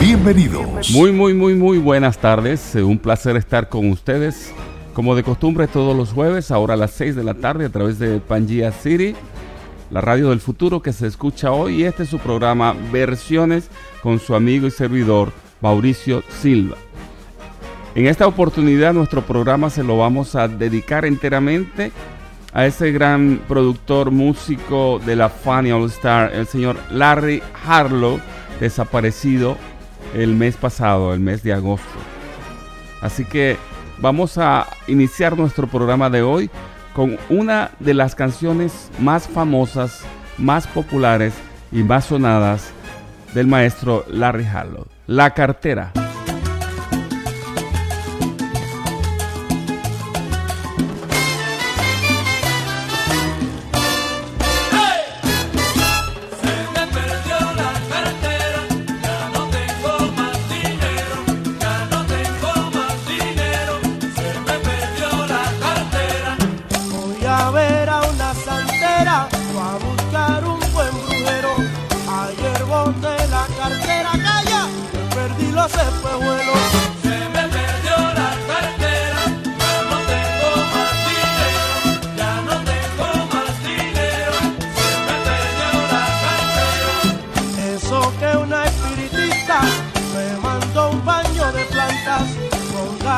Bienvenidos. Muy, muy, muy, muy buenas tardes. Eh, un placer estar con ustedes. Como de costumbre, todos los jueves, ahora a las 6 de la tarde, a través de Pangea City, la radio del futuro que se escucha hoy. Y este es su programa Versiones con su amigo y servidor Mauricio Silva. En esta oportunidad, nuestro programa se lo vamos a dedicar enteramente a ese gran productor músico de la Funny All Star, el señor Larry Harlow, desaparecido el mes pasado, el mes de agosto. Así que vamos a iniciar nuestro programa de hoy con una de las canciones más famosas, más populares y más sonadas del maestro Larry Harlow, La cartera.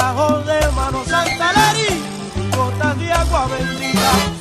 ajo de mano santaleri, gotas de agua bendita.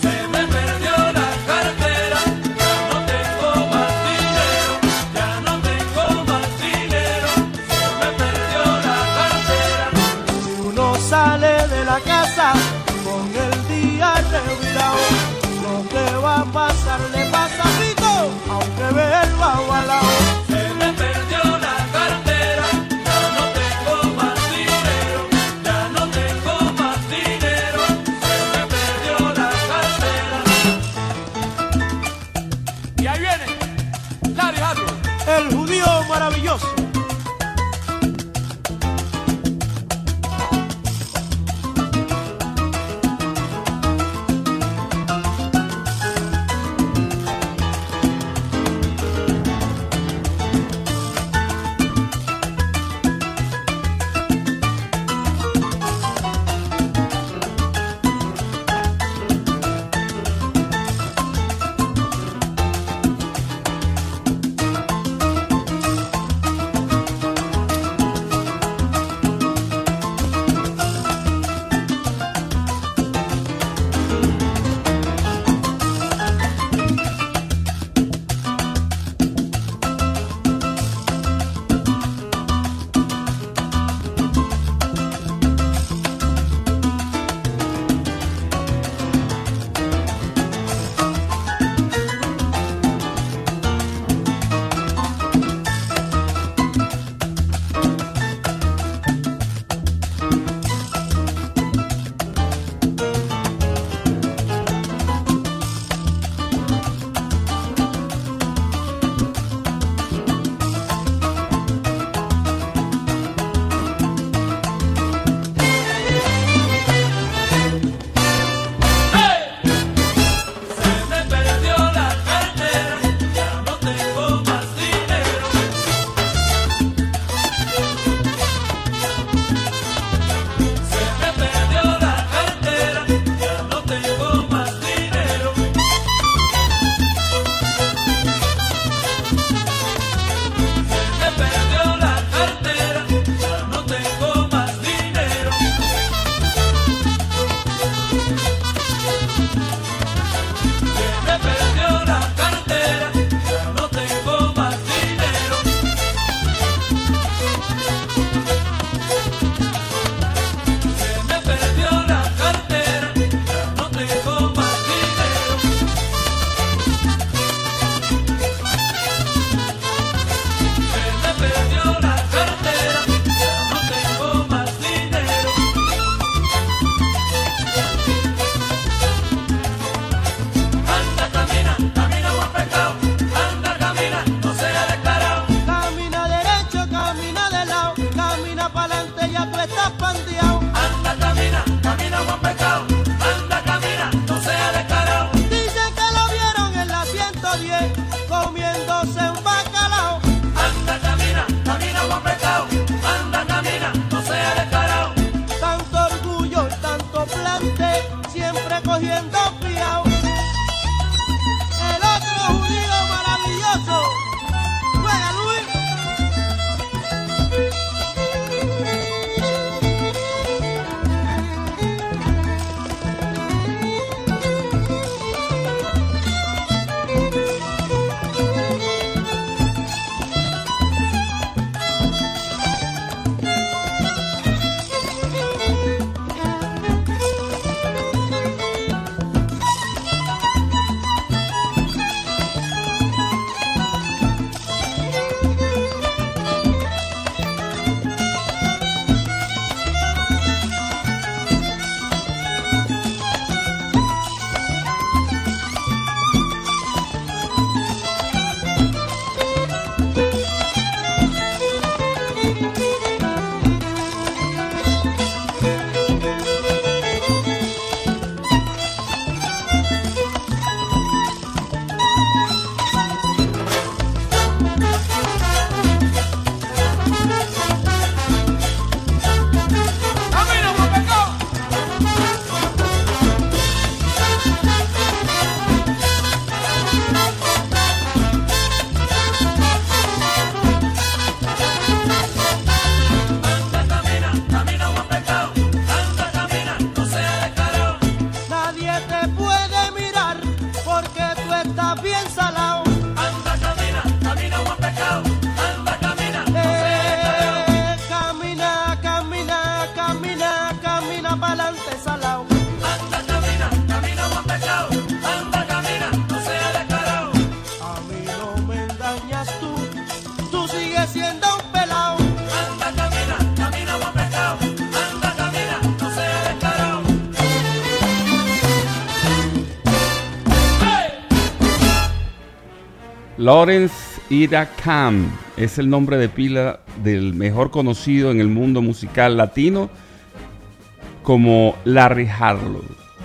We out. Lawrence Ida Khan es el nombre de pila del mejor conocido en el mundo musical latino como Larry Harlow.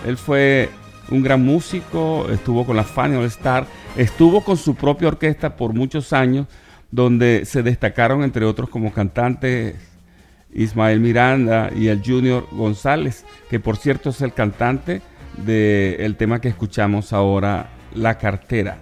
Él fue un gran músico, estuvo con la Fanny All Star, estuvo con su propia orquesta por muchos años, donde se destacaron entre otros como cantantes Ismael Miranda y el Junior González, que por cierto es el cantante del tema que escuchamos ahora, La Cartera.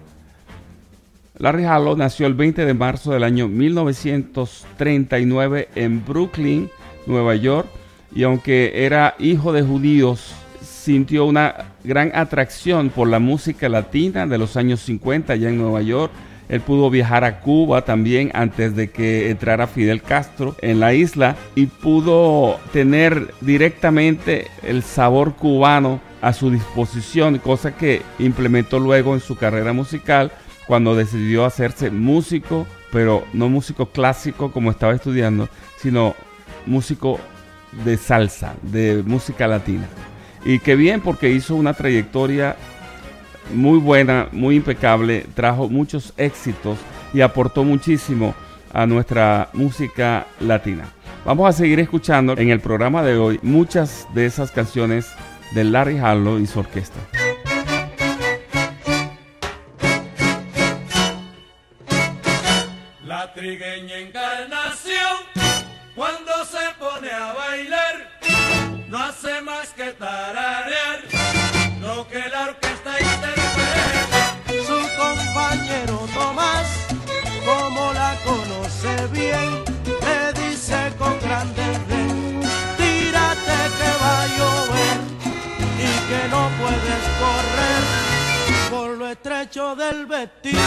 Larry Harlow nació el 20 de marzo del año 1939 en Brooklyn, Nueva York, y aunque era hijo de judíos, sintió una gran atracción por la música latina de los años 50 allá en Nueva York. Él pudo viajar a Cuba también antes de que entrara Fidel Castro en la isla y pudo tener directamente el sabor cubano a su disposición, cosa que implementó luego en su carrera musical cuando decidió hacerse músico, pero no músico clásico como estaba estudiando, sino músico de salsa, de música latina. Y qué bien porque hizo una trayectoria muy buena, muy impecable, trajo muchos éxitos y aportó muchísimo a nuestra música latina. Vamos a seguir escuchando en el programa de hoy muchas de esas canciones de Larry Harlow y su orquesta. La trigueña encarnación, cuando se pone a bailar, no hace más que tararear lo que la orquesta interpreta. Su compañero Tomás, como la conoce bien, le dice con grande rey, tírate que va a llover y que no puedes correr por lo estrecho del vestido.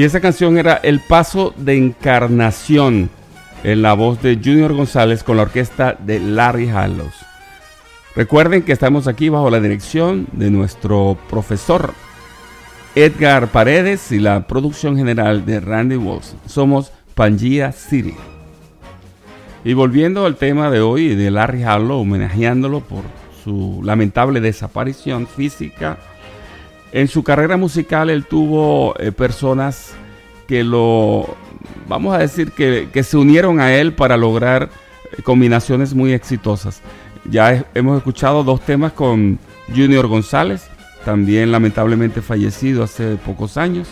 Y esa canción era El Paso de Encarnación, en la voz de Junior González con la orquesta de Larry Hallows. Recuerden que estamos aquí bajo la dirección de nuestro profesor Edgar Paredes y la producción general de Randy Walls. Somos Pangea City. Y volviendo al tema de hoy de Larry Harlow, homenajeándolo por su lamentable desaparición física, en su carrera musical él tuvo eh, personas que lo, vamos a decir, que, que, se unieron a él para lograr eh, combinaciones muy exitosas. Ya hemos escuchado dos temas con Junior González, también lamentablemente fallecido hace pocos años.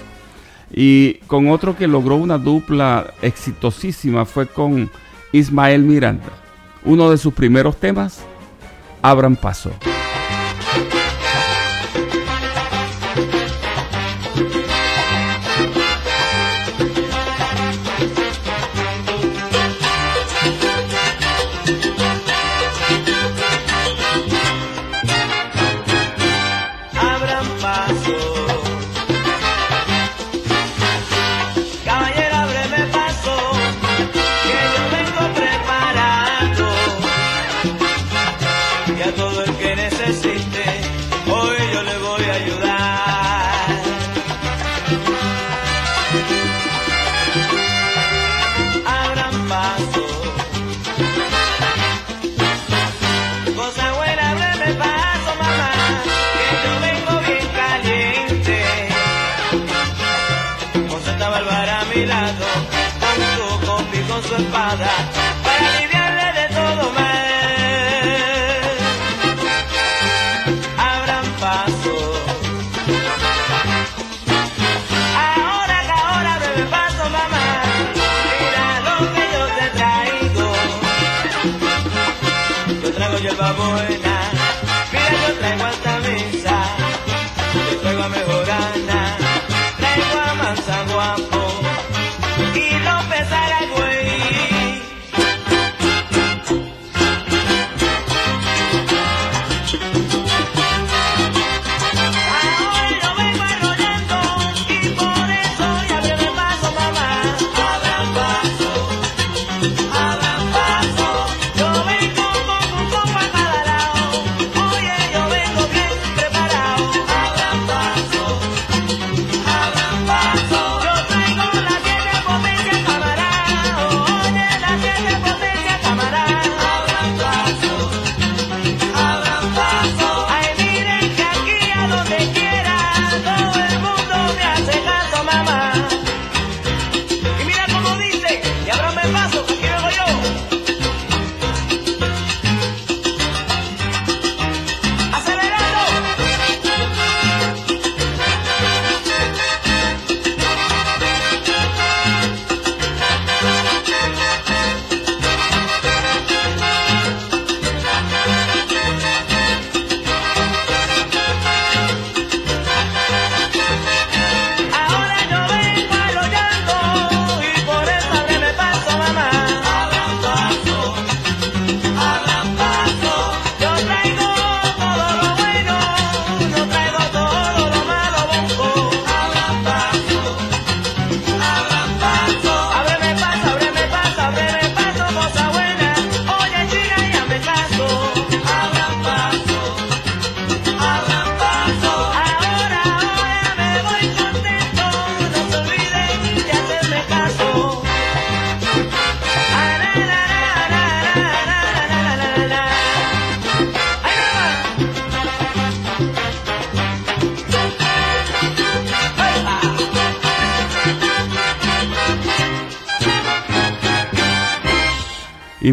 Y con otro que logró una dupla exitosísima fue con Ismael Miranda. Uno de sus primeros temas, Abran Paso.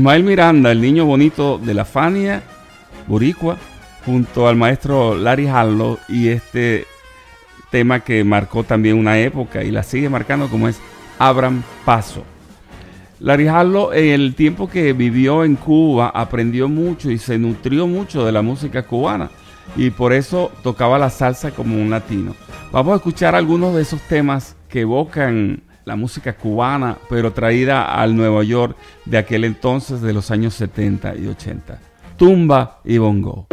Ismael Miranda, el niño bonito de la Fania, Boricua, junto al maestro Larry Harlow y este tema que marcó también una época y la sigue marcando como es Abran Paso. Larry Harlow en el tiempo que vivió en Cuba aprendió mucho y se nutrió mucho de la música cubana y por eso tocaba la salsa como un latino. Vamos a escuchar algunos de esos temas que evocan la música cubana, pero traída al Nueva York de aquel entonces de los años 70 y 80. Tumba y bongo.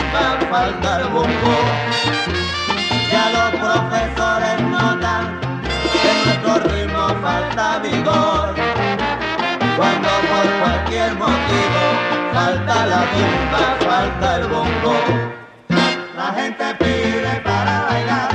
Tumba, falta el bongo. Ya los profesores notan que nuestro ritmo falta vigor. Cuando por cualquier motivo falta la tumba, falta el bongo. La gente pide para bailar.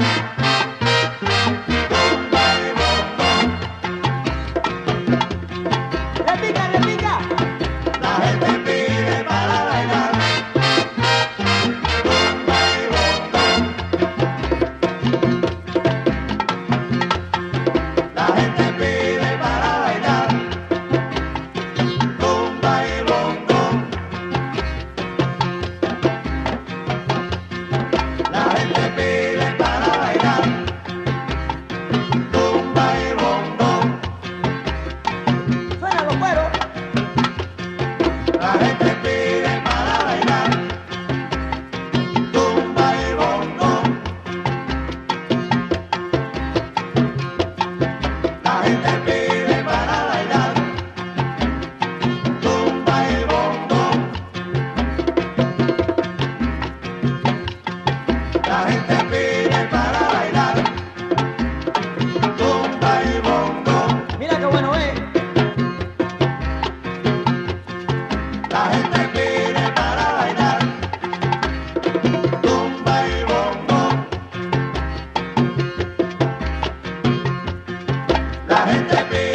Renta.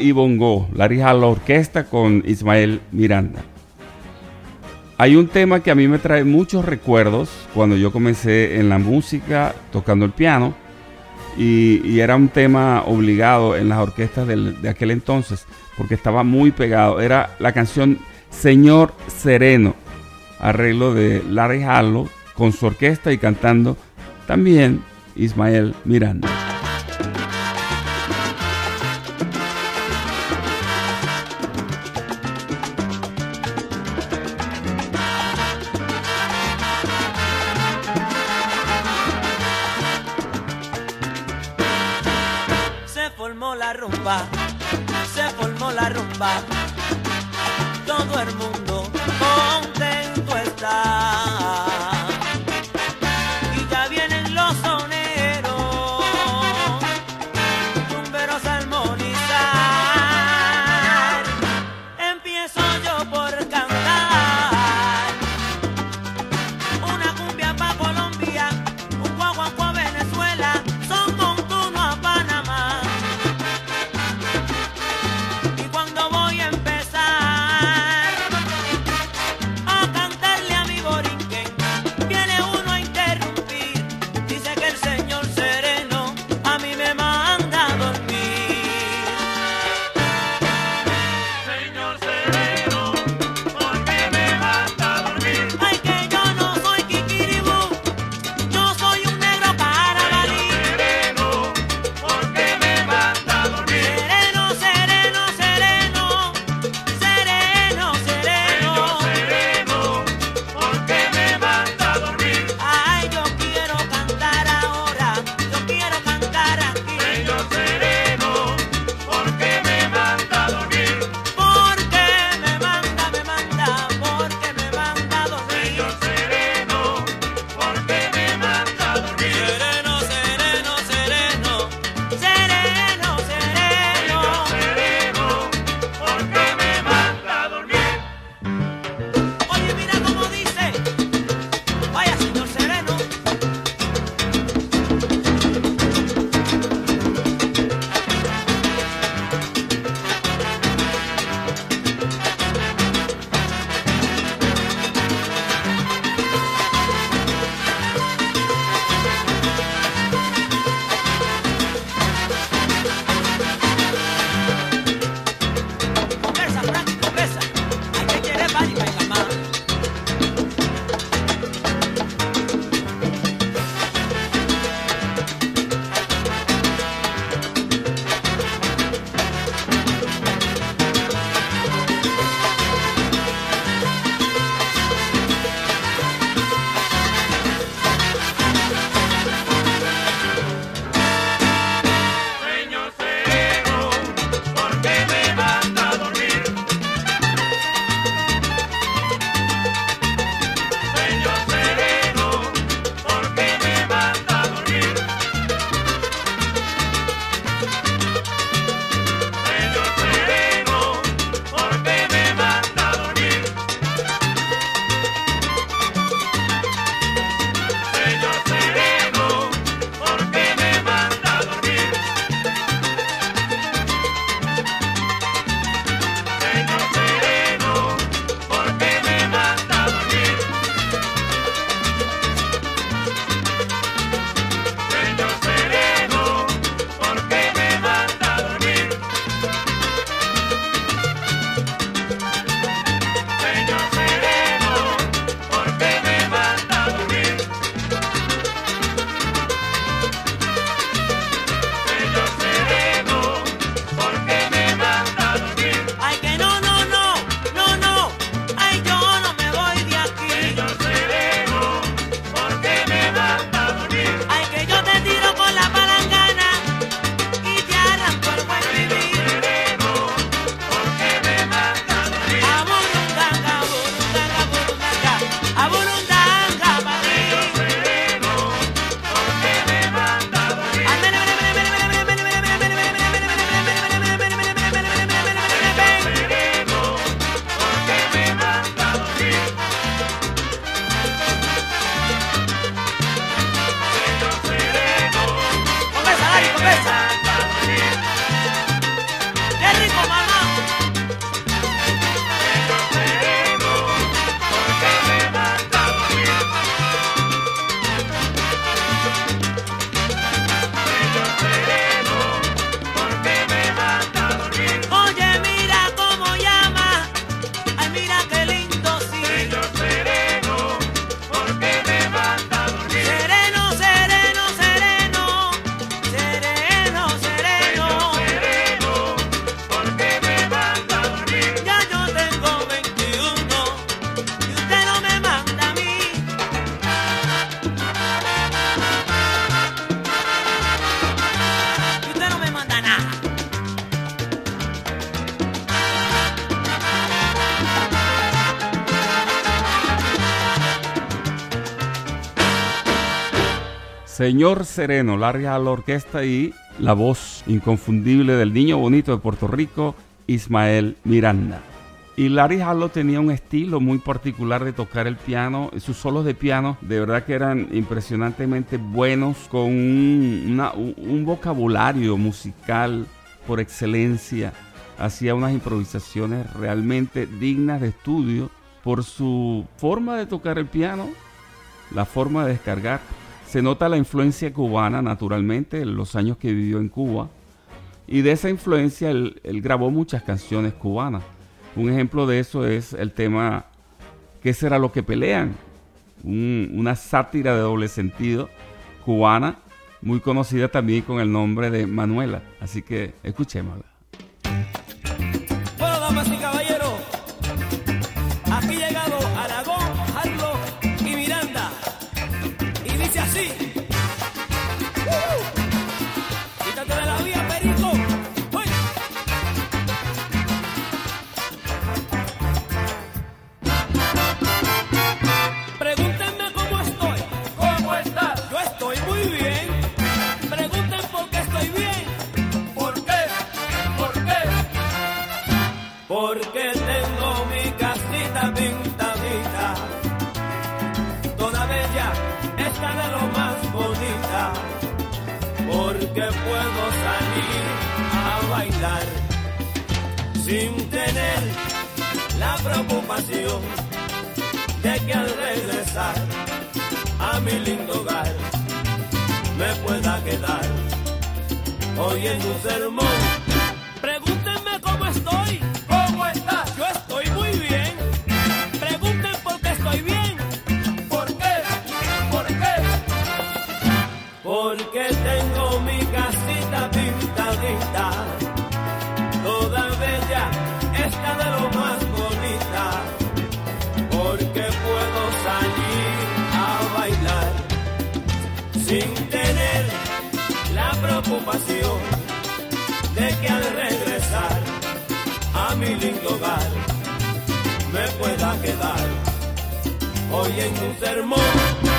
y Bongo, la rija orquesta con Ismael Miranda. Hay un tema que a mí me trae muchos recuerdos cuando yo comencé en la música tocando el piano y, era un tema obligado en las orquestas de aquel entonces porque estaba muy pegado. Era la canción Señor Sereno, arreglo de Larry Harlow con su orquesta y cantando también Ismael Miranda. Se formó la rumba, se formó la rumba. Todo el mundo contento está. Señor Sereno, Larry a orquesta y la voz inconfundible del niño bonito de Puerto Rico, Ismael Miranda. Y Larry Harlow tenía un estilo muy particular de tocar el piano. Sus solos de piano de verdad que eran impresionantemente buenos, con un- un vocabulario musical por excelencia. Hacía unas improvisaciones realmente dignas de estudio por su forma de tocar el piano, la forma de descargar. Se nota la influencia cubana naturalmente en los años que vivió en Cuba. Y de esa influencia él, grabó muchas canciones cubanas. Un ejemplo de eso es el tema ¿Qué será lo que pelean? Un- una sátira de doble sentido cubana, muy conocida también con el nombre de Manuela. Así que escuchémosla. Porque puedo salir a bailar sin tener la preocupación de que al regresar a mi lindo hogar me pueda quedar oyendo un sermón. Preocupación de que al regresar a mi lindo hogar me pueda quedar oyendo un sermón.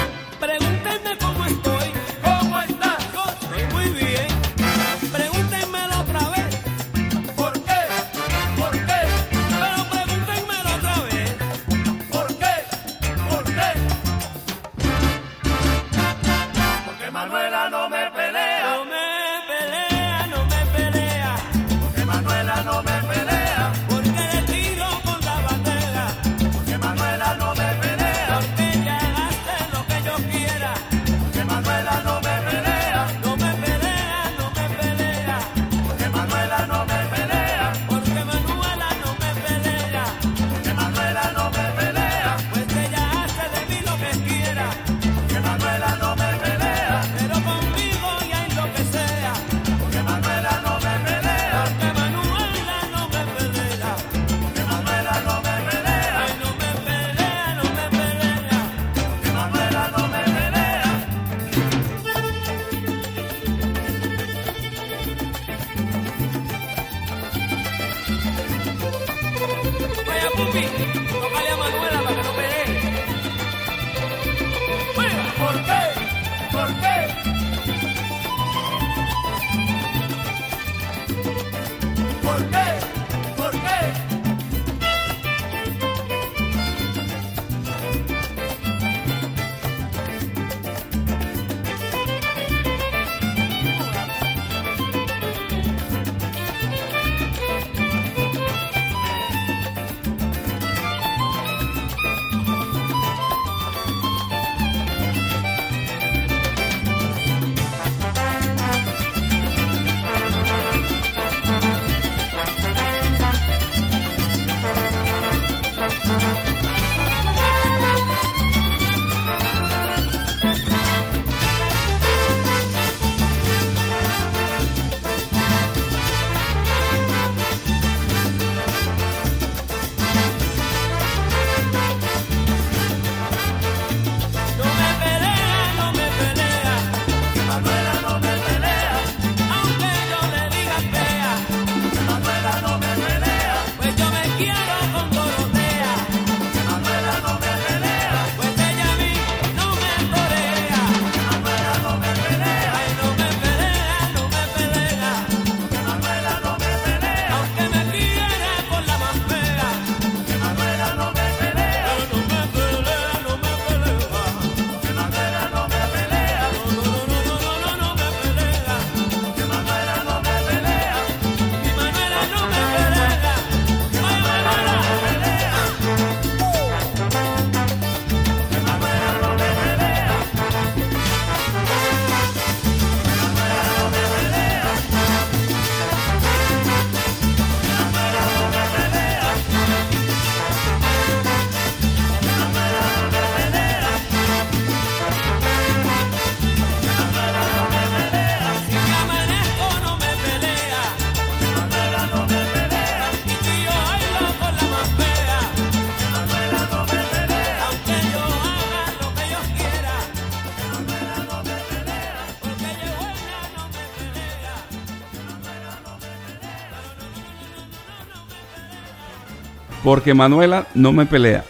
Porque Manuela no me pelea.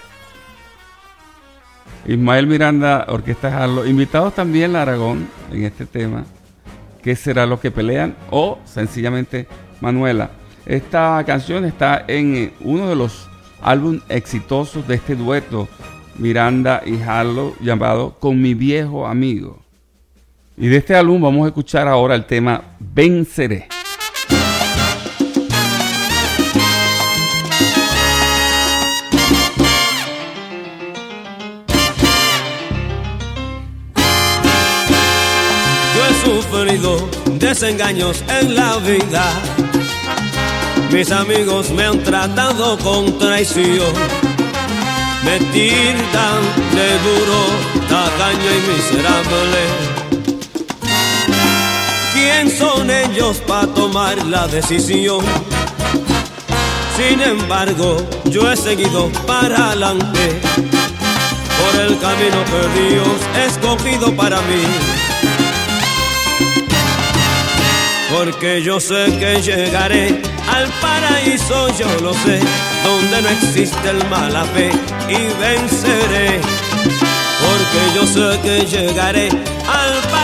Ismael Miranda, Orquesta Harlow. Invitados también la Aragón en este tema. ¿Qué será lo que pelean? O sencillamente Manuela. Esta canción está en eh, uno de los álbumes exitosos de este dueto, Miranda y Harlow, llamado Con mi viejo amigo. Y de este álbum vamos a escuchar ahora el tema Venceré. Sufrido desengaños en la vida. Mis amigos me han tratado con traición. Me tildan de duro, tacaño y miserable. ¿Quién son ellos para tomar la decisión? Sin embargo, yo he seguido para adelante por el camino que Dios ha escogido para mí. Porque yo sé que llegaré al paraíso, yo lo sé, donde no existe el mala fe y venceré. Porque yo sé que llegaré al paraíso,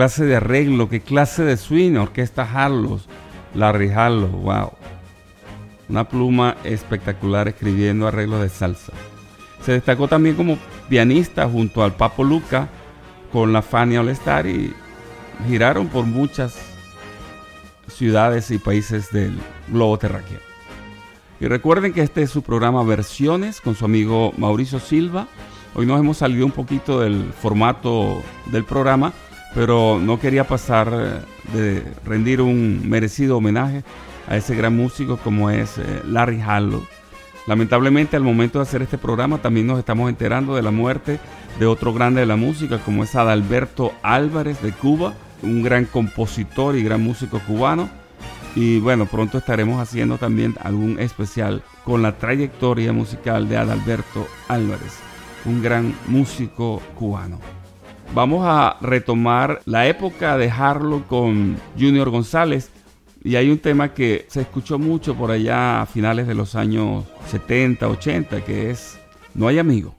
clase de arreglo, qué clase de swing, orquesta Harlow, Larry Harlow, wow. Una pluma espectacular escribiendo arreglos de salsa. Se destacó también como pianista junto al Papo Luca con la Fania All Star y giraron por muchas ciudades y países del globo terráqueo. Y recuerden que este es su programa Versiones con su amigo Mauricio Silva. Hoy nos hemos salido un poquito del formato del programa, pero no quería pasar eh, de rendir un merecido homenaje a ese gran músico como es eh, Larry Harlow. Lamentablemente al momento de hacer este programa también nos estamos enterando de la muerte de otro grande de la música como es Adalberto Álvarez de Cuba, un gran compositor y gran músico cubano y bueno, pronto estaremos haciendo también algún especial con la trayectoria musical de Adalberto Álvarez, un gran músico cubano. Vamos a retomar la época de Harlow con Junior González. Y hay un tema que se escuchó mucho por allá a finales de los años 70, 80, que es No hay amigo.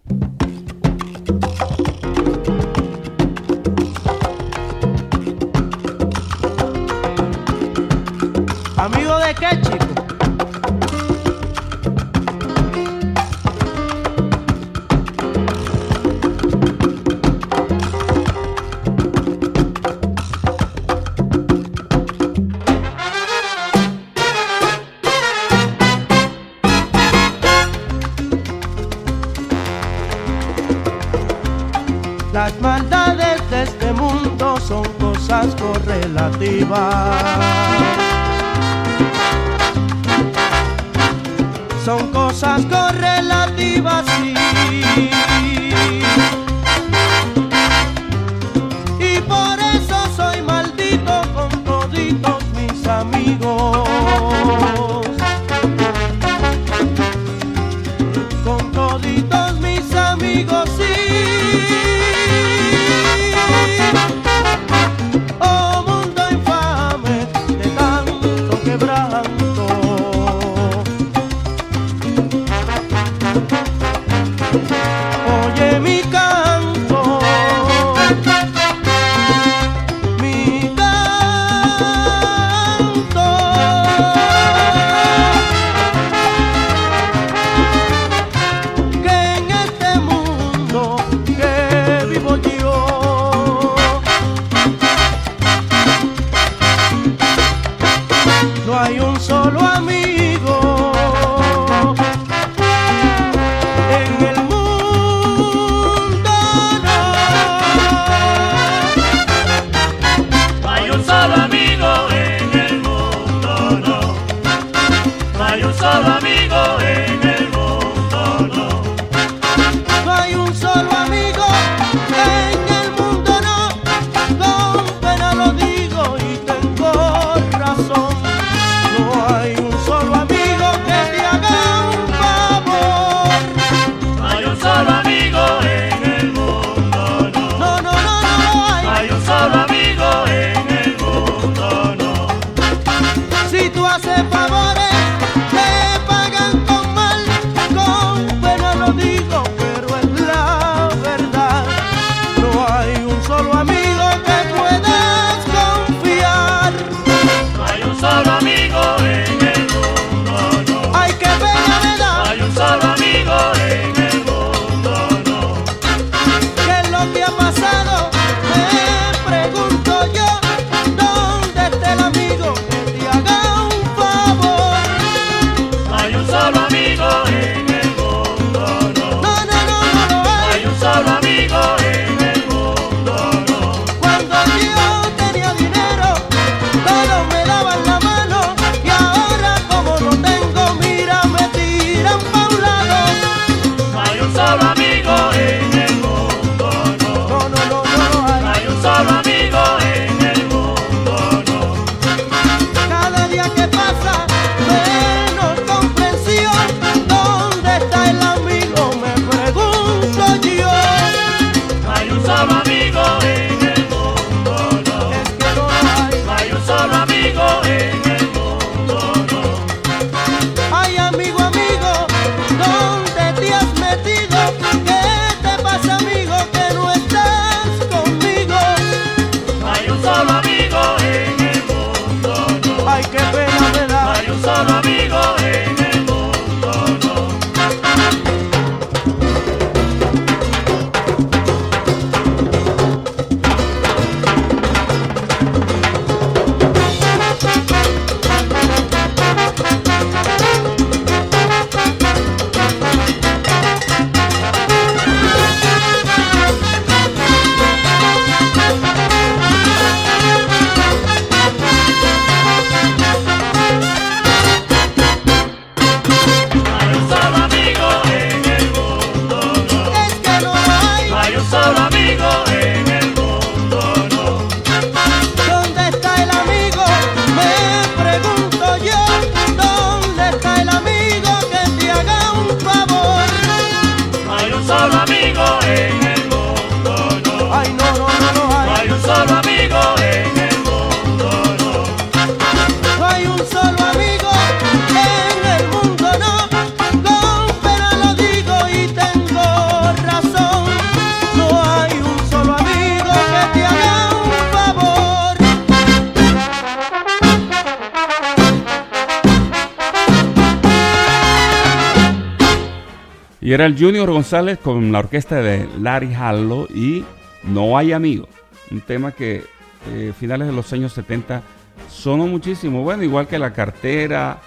Y era el Junior González con la orquesta de Larry Harlow y No hay amigo. Un tema que eh, finales de los años 70 sonó muchísimo. Bueno, igual que la cartera,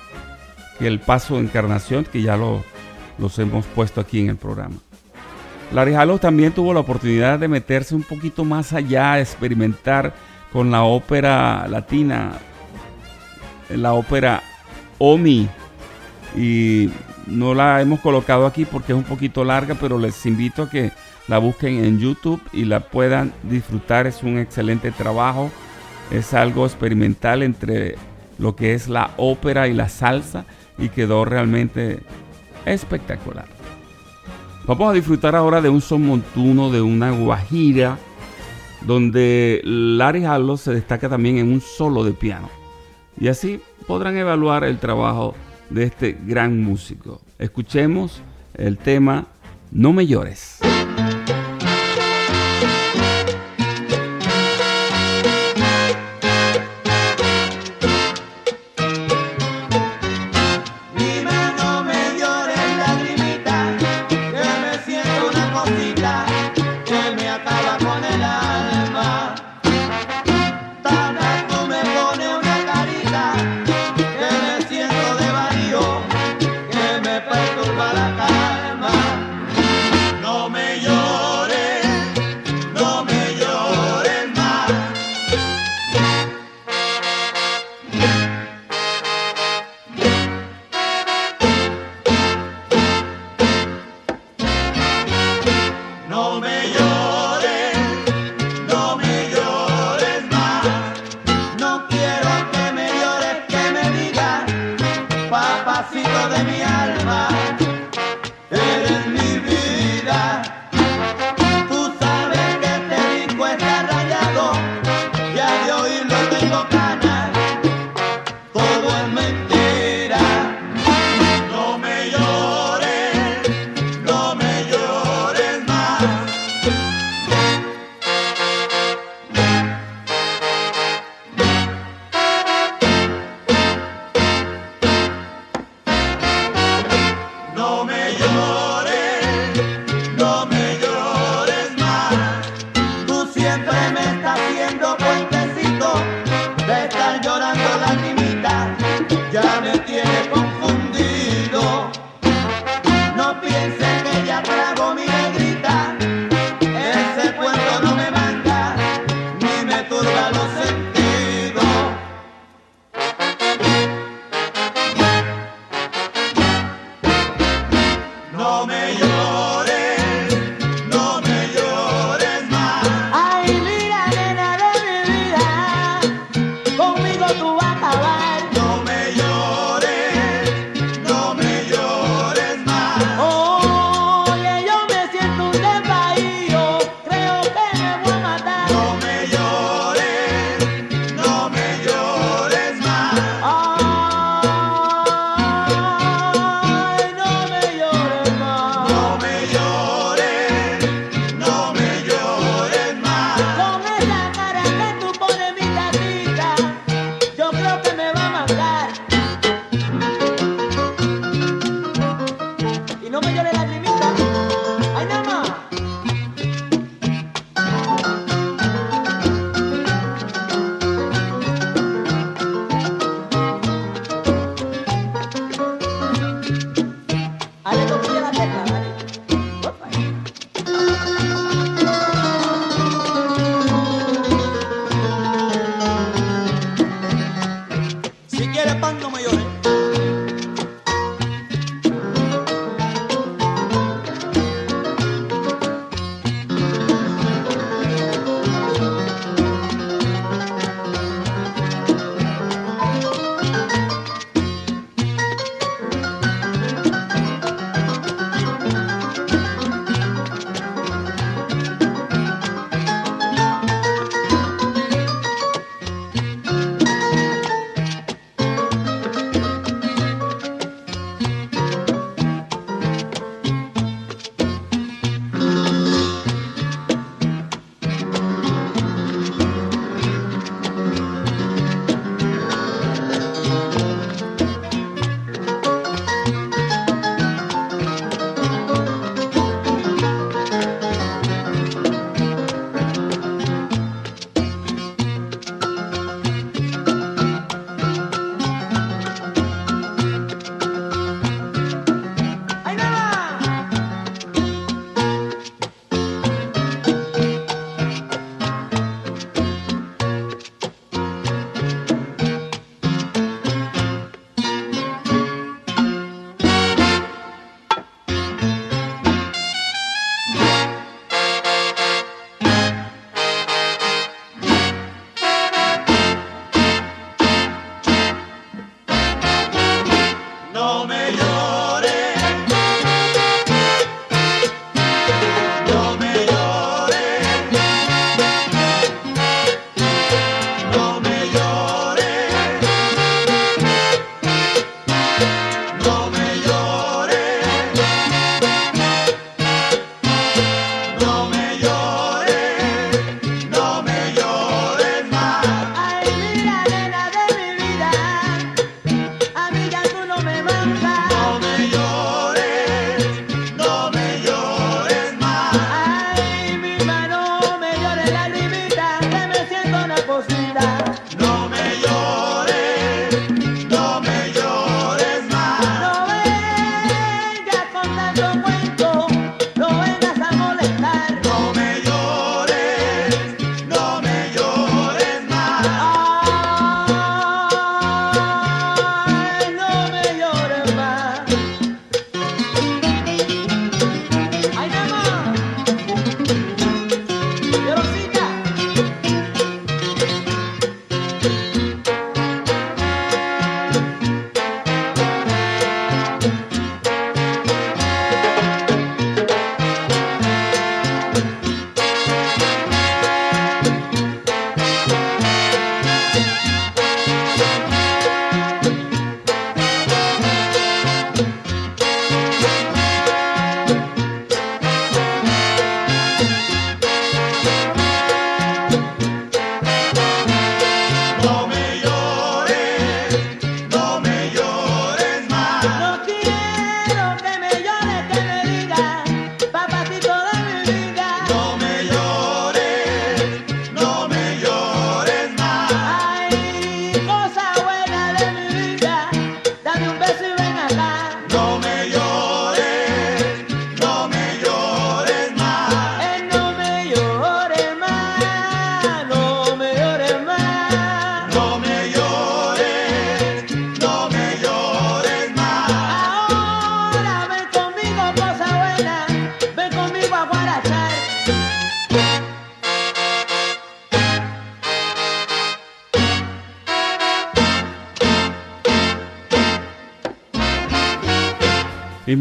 que el paso de encarnación, que ya lo, los hemos puesto aquí en el programa. Larry Harlow también tuvo la oportunidad de meterse un poquito más allá, experimentar con la ópera latina, la ópera Omi. Y no la hemos colocado aquí porque es un poquito larga, pero les invito a que la busquen en YouTube y la puedan disfrutar. Es un excelente trabajo. Es algo experimental entre lo que es la ópera y la salsa y quedó realmente espectacular. Vamos a disfrutar ahora de un son montuno, de una guajira, donde Larry Harlow se destaca también en un solo de piano. Y así podrán evaluar el trabajo de este gran músico. Escuchemos el tema No me llores.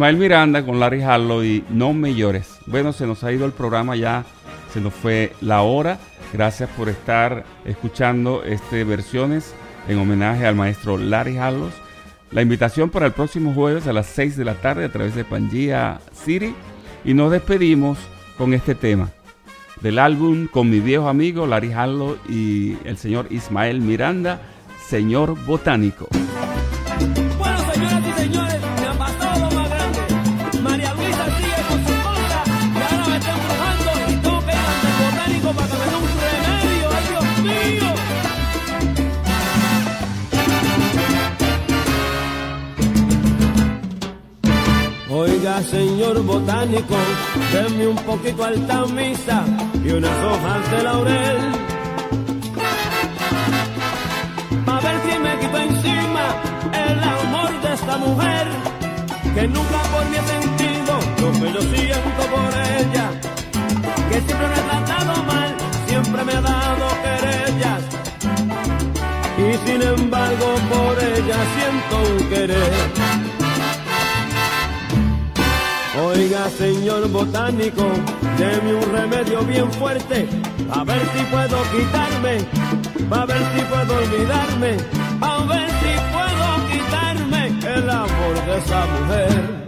Ismael Miranda con Larry Harlow y No me llores. Bueno, se nos ha ido el programa ya, se nos fue la hora. Gracias por estar escuchando este versiones en homenaje al maestro Larry Harlow. La invitación para el próximo jueves a las 6 de la tarde a través de Pangea City. Y nos despedimos con este tema del álbum con mi viejo amigo Larry Harlow y el señor Ismael Miranda, Señor Botánico. Botánico, denme un poquito altamisa y unas hojas de laurel. A ver si me quito encima el amor de esta mujer, que nunca por he sentido lo que yo siento por ella, que siempre me ha tratado mal, siempre me ha dado querellas, y sin embargo por ella siento un querer. Señor botánico, deme un remedio bien fuerte, a ver si puedo quitarme, a ver si puedo olvidarme, a ver si puedo quitarme el amor de esa mujer.